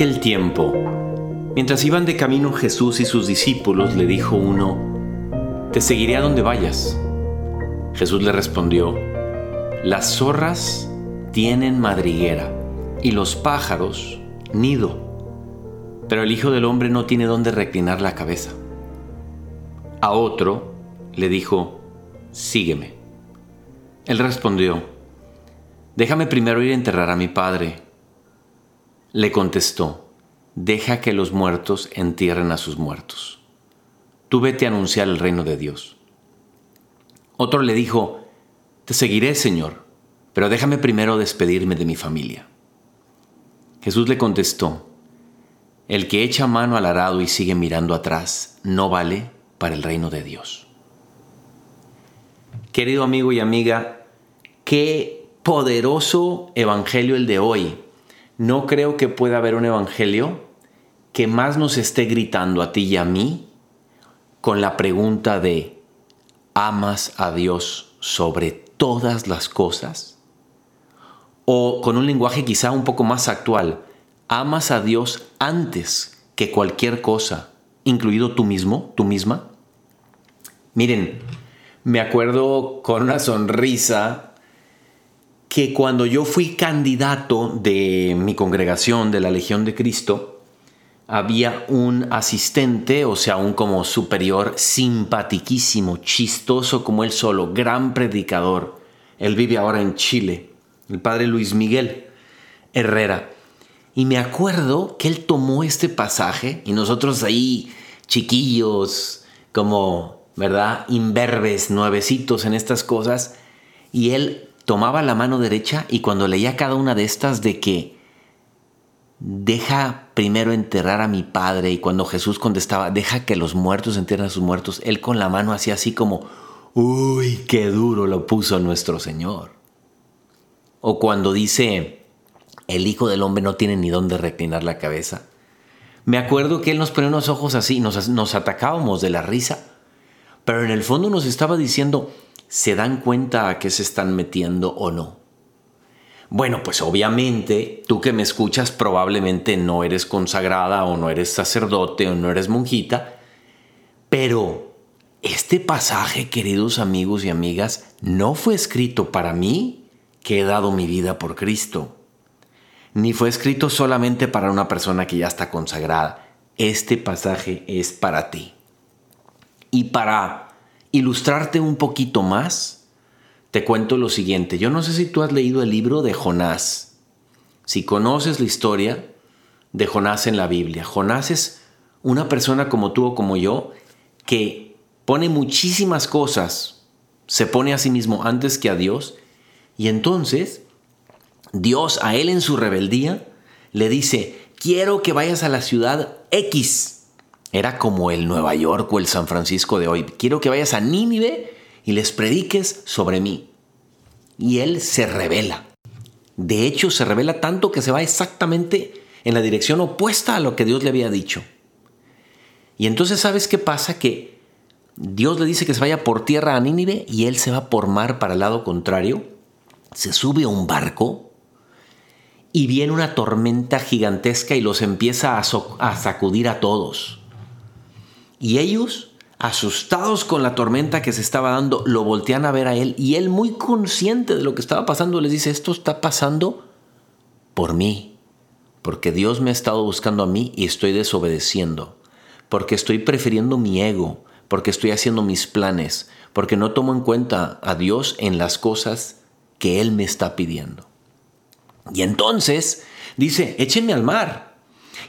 aquel tiempo, mientras iban de camino Jesús y sus discípulos, le dijo uno, Te seguiré a donde vayas. Jesús le respondió, Las zorras tienen madriguera y los pájaros nido, pero el Hijo del Hombre no tiene donde reclinar la cabeza. A otro le dijo, Sígueme. Él respondió, Déjame primero ir a enterrar a mi padre. Le contestó, deja que los muertos entierren a sus muertos. Tú vete a anunciar el reino de Dios. Otro le dijo, te seguiré, Señor, pero déjame primero despedirme de mi familia. Jesús le contestó, el que echa mano al arado y sigue mirando atrás no vale para el reino de Dios. Querido amigo y amiga, qué poderoso evangelio el de hoy no creo que pueda haber un evangelio que más nos esté gritando a ti y a mí con la pregunta de, ¿amas a Dios sobre todas las cosas? O con un lenguaje quizá un poco más actual, ¿amas a Dios antes que cualquier cosa, incluido tú mismo, tú misma? Miren, me acuerdo con una sonrisa que cuando yo fui candidato de mi congregación de la Legión de Cristo, había un asistente, o sea, un como superior simpatiquísimo, chistoso como él solo, gran predicador. Él vive ahora en Chile, el padre Luis Miguel Herrera. Y me acuerdo que él tomó este pasaje y nosotros ahí, chiquillos, como, ¿verdad? Imberbes, nuevecitos en estas cosas, y él tomaba la mano derecha y cuando leía cada una de estas de que deja primero enterrar a mi padre y cuando Jesús contestaba, deja que los muertos entierren a sus muertos, él con la mano hacía así como, uy, qué duro lo puso nuestro Señor. O cuando dice, el Hijo del Hombre no tiene ni dónde reclinar la cabeza. Me acuerdo que Él nos ponía unos ojos así, nos, nos atacábamos de la risa, pero en el fondo nos estaba diciendo, se dan cuenta a qué se están metiendo o no. Bueno, pues obviamente tú que me escuchas probablemente no eres consagrada o no eres sacerdote o no eres monjita, pero este pasaje, queridos amigos y amigas, no fue escrito para mí, que he dado mi vida por Cristo, ni fue escrito solamente para una persona que ya está consagrada. Este pasaje es para ti. Y para ilustrarte un poquito más, te cuento lo siguiente. Yo no sé si tú has leído el libro de Jonás. Si conoces la historia de Jonás en la Biblia. Jonás es una persona como tú o como yo que pone muchísimas cosas, se pone a sí mismo antes que a Dios, y entonces Dios a él en su rebeldía le dice, quiero que vayas a la ciudad X era como el Nueva York o el San Francisco de hoy. Quiero que vayas a Nínive y les prediques sobre mí. Y él se revela. De hecho, se revela tanto que se va exactamente en la dirección opuesta a lo que Dios le había dicho. Y entonces, ¿sabes qué pasa? Que Dios le dice que se vaya por tierra a Nínive y él se va por mar para el lado contrario. Se sube a un barco y viene una tormenta gigantesca y los empieza a, a sacudir a todos. Y ellos, asustados con la tormenta que se estaba dando, lo voltean a ver a él y él muy consciente de lo que estaba pasando les dice, esto está pasando por mí, porque Dios me ha estado buscando a mí y estoy desobedeciendo, porque estoy prefiriendo mi ego, porque estoy haciendo mis planes, porque no tomo en cuenta a Dios en las cosas que Él me está pidiendo. Y entonces dice, échenme al mar.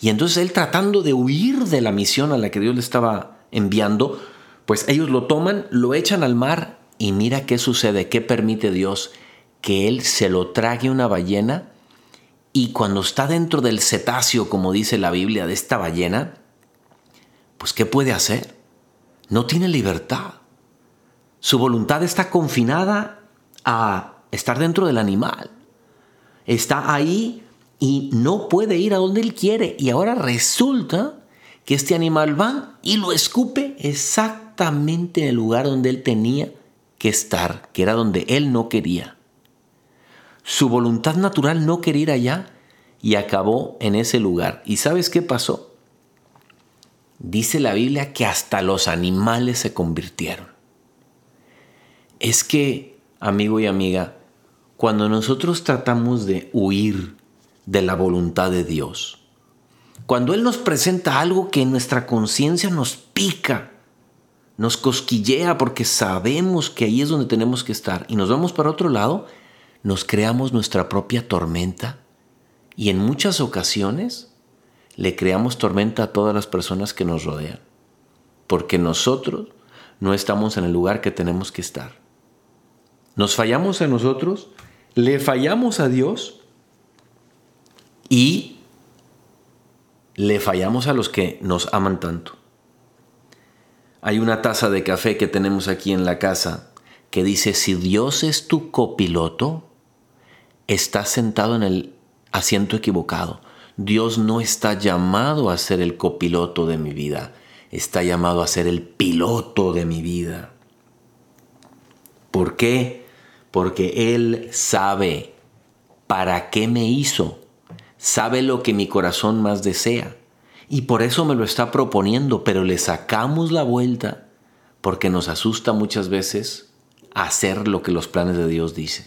Y entonces él tratando de huir de la misión a la que Dios le estaba enviando, pues ellos lo toman, lo echan al mar y mira qué sucede, qué permite Dios que él se lo trague una ballena y cuando está dentro del cetáceo, como dice la Biblia, de esta ballena, pues ¿qué puede hacer? No tiene libertad. Su voluntad está confinada a estar dentro del animal. Está ahí y no puede ir a donde él quiere. Y ahora resulta que este animal va y lo escupe exactamente en el lugar donde él tenía que estar, que era donde él no quería. Su voluntad natural no quería ir allá y acabó en ese lugar. ¿Y sabes qué pasó? Dice la Biblia que hasta los animales se convirtieron. Es que, amigo y amiga, cuando nosotros tratamos de huir de la voluntad de Dios, cuando Él nos presenta algo que en nuestra conciencia nos pica, nos cosquillea porque sabemos que ahí es donde tenemos que estar y nos vamos para otro lado, nos creamos nuestra propia tormenta y en muchas ocasiones le creamos tormenta a todas las personas que nos rodean, porque nosotros no estamos en el lugar que tenemos que estar. Nos fallamos a nosotros, le fallamos a Dios y le fallamos a los que nos aman tanto. Hay una taza de café que tenemos aquí en la casa que dice, si Dios es tu copiloto, estás sentado en el asiento equivocado. Dios no está llamado a ser el copiloto de mi vida, está llamado a ser el piloto de mi vida. ¿Por qué? Porque Él sabe para qué me hizo, sabe lo que mi corazón más desea y por eso me lo está proponiendo, pero le sacamos la vuelta porque nos asusta muchas veces hacer lo que los planes de Dios dicen.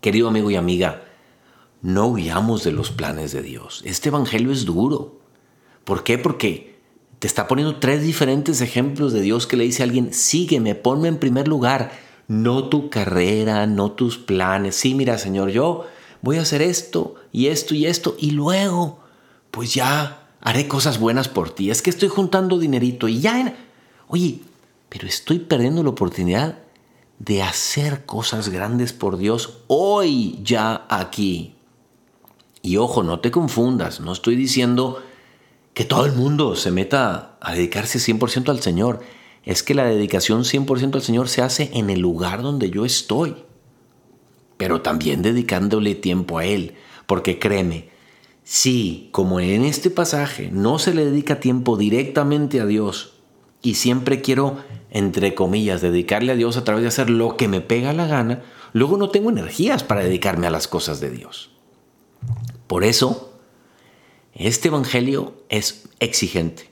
Querido amigo y amiga, no huyamos de los planes de Dios. Este Evangelio es duro. ¿Por qué? Porque te está poniendo tres diferentes ejemplos de Dios que le dice a alguien, sígueme, ponme en primer lugar, no tu carrera, no tus planes. Sí, mira, Señor, yo voy a hacer esto y esto y esto y luego, pues ya haré cosas buenas por ti. Es que estoy juntando dinerito y ya... Oye, pero estoy perdiendo la oportunidad de hacer cosas grandes por Dios hoy, ya aquí. Y ojo, no te confundas, no estoy diciendo que todo el mundo se meta a dedicarse 100% al Señor. Es que la dedicación 100% al Señor se hace en el lugar donde yo estoy. Pero también dedicándole tiempo a Él. Porque créeme, si como en este pasaje no se le dedica tiempo directamente a Dios y siempre quiero, entre comillas, dedicarle a Dios a través de hacer lo que me pega la gana, luego no tengo energías para dedicarme a las cosas de Dios. Por eso, este Evangelio es exigente.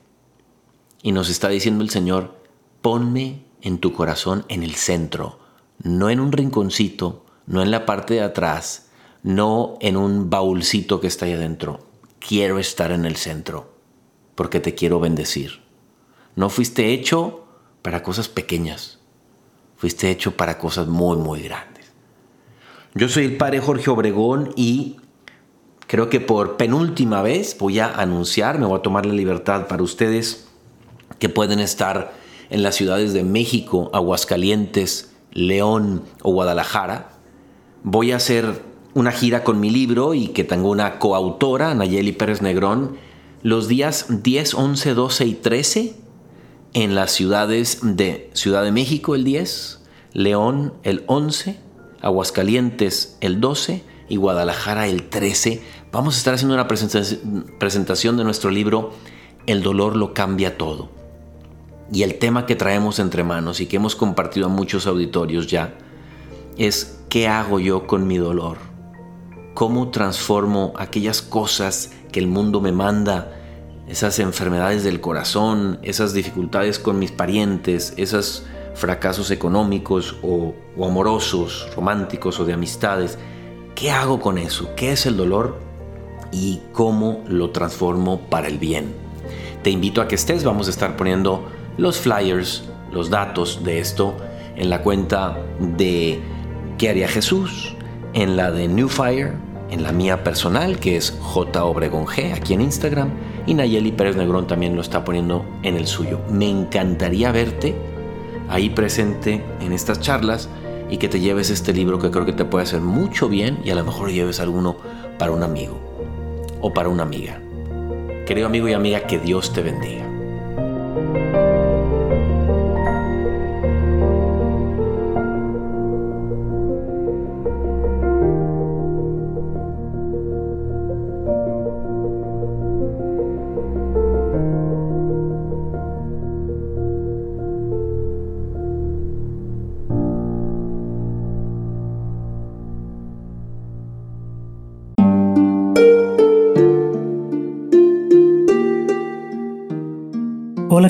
Y nos está diciendo el Señor, ponme en tu corazón en el centro, no en un rinconcito, no en la parte de atrás, no en un baúlcito que está ahí adentro. Quiero estar en el centro, porque te quiero bendecir. No fuiste hecho para cosas pequeñas, fuiste hecho para cosas muy, muy grandes. Yo soy el padre Jorge Obregón y Creo que por penúltima vez voy a anunciar, me voy a tomar la libertad para ustedes que pueden estar en las ciudades de México, Aguascalientes, León o Guadalajara. Voy a hacer una gira con mi libro y que tengo una coautora, Nayeli Pérez Negrón, los días 10, 11, 12 y 13 en las ciudades de Ciudad de México el 10, León el 11, Aguascalientes el 12 y Guadalajara el 13. Vamos a estar haciendo una presentación de nuestro libro El dolor lo cambia todo. Y el tema que traemos entre manos y que hemos compartido a muchos auditorios ya es ¿qué hago yo con mi dolor? ¿Cómo transformo aquellas cosas que el mundo me manda? Esas enfermedades del corazón, esas dificultades con mis parientes, esos fracasos económicos o, o amorosos, románticos o de amistades ¿Qué hago con eso? ¿Qué es el dolor? Y cómo lo transformo para el bien. Te invito a que estés, vamos a estar poniendo los flyers, los datos de esto en la cuenta de ¿Qué Jesús? En la de New Fire, en la mía personal, que es J. Obregón G, aquí en Instagram, y Nayeli Pérez Negrón también lo está poniendo en el suyo. Me encantaría verte ahí presente en estas charlas y que te lleves este libro que creo que te puede hacer mucho bien y a lo mejor lleves alguno para un amigo o para una amiga. Querido amigo y amiga, que Dios te bendiga.